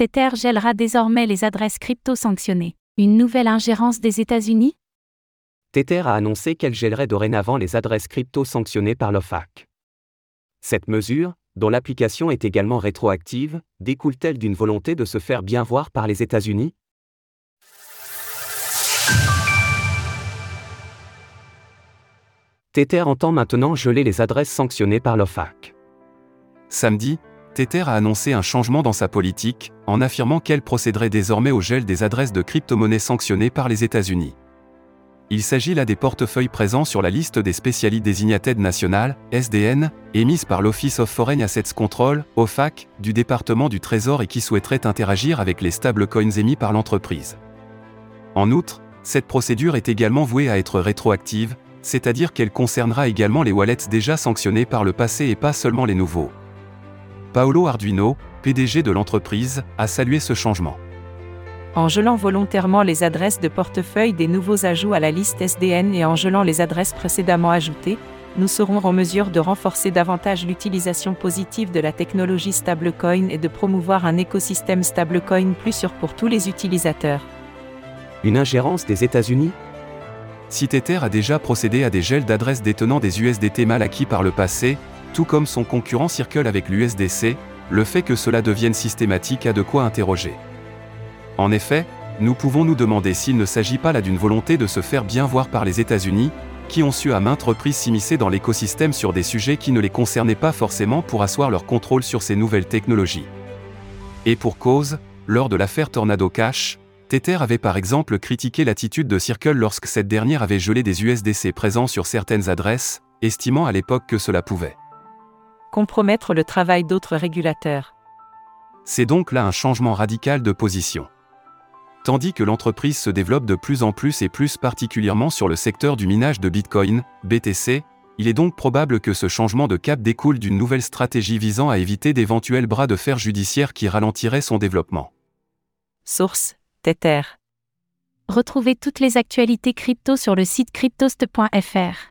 Tether gèlera désormais les adresses crypto sanctionnées. Une nouvelle ingérence des États-Unis? Tether a annoncé qu'elle gèlerait dorénavant les adresses crypto sanctionnées par l'OFAC. Cette mesure, dont l'application est également rétroactive, découle-t-elle d'une volonté de se faire bien voir par les États-Unis? Tether entend maintenant geler les adresses sanctionnées par l'OFAC. Samedi, Tether a annoncé un changement dans sa politique, en affirmant qu'elle procéderait désormais au gel des adresses de crypto-monnaies sanctionnées par les États-Unis. Il s'agit là des portefeuilles présents sur la liste des Specially Designated National, SDN, émise par l'Office of Foreign Assets Control, OFAC, du département du Trésor et qui souhaiteraient interagir avec les stablecoins émis par l'entreprise. En outre, cette procédure est également vouée à être rétroactive, c'est-à-dire qu'elle concernera également les wallets déjà sanctionnés par le passé et pas seulement les nouveaux. Paolo Arduino, PDG de l'entreprise, a salué ce changement. En gelant volontairement les adresses de portefeuille des nouveaux ajouts à la liste SDN et en gelant les adresses précédemment ajoutées, nous serons en mesure de renforcer davantage l'utilisation positive de la technologie stablecoin et de promouvoir un écosystème stablecoin plus sûr pour tous les utilisateurs. Une ingérence des États-Unis? Si Tether a déjà procédé à des gels d'adresses détenant des USDT mal acquis par le passé, tout comme son concurrent Circle avec l'USDC, le fait que cela devienne systématique a de quoi interroger. En effet, nous pouvons nous demander s'il ne s'agit pas là d'une volonté de se faire bien voir par les États-Unis, qui ont su à maintes reprises s'immiscer dans l'écosystème sur des sujets qui ne les concernaient pas forcément pour asseoir leur contrôle sur ces nouvelles technologies. Et pour cause, lors de l'affaire Tornado Cash, Tether avait par exemple critiqué l'attitude de Circle lorsque cette dernière avait gelé des USDC présents sur certaines adresses, estimant à l'époque que cela pouvait compromettre le travail d'autres régulateurs. C'est donc là un changement radical de position. Tandis que l'entreprise se développe de plus en plus et plus particulièrement sur le secteur du minage de Bitcoin, BTC, il est donc probable que ce changement de cap découle d'une nouvelle stratégie visant à éviter d'éventuels bras de fer judiciaires qui ralentiraient son développement. Source Tether. Retrouvez toutes les actualités crypto sur le site cryptost.fr.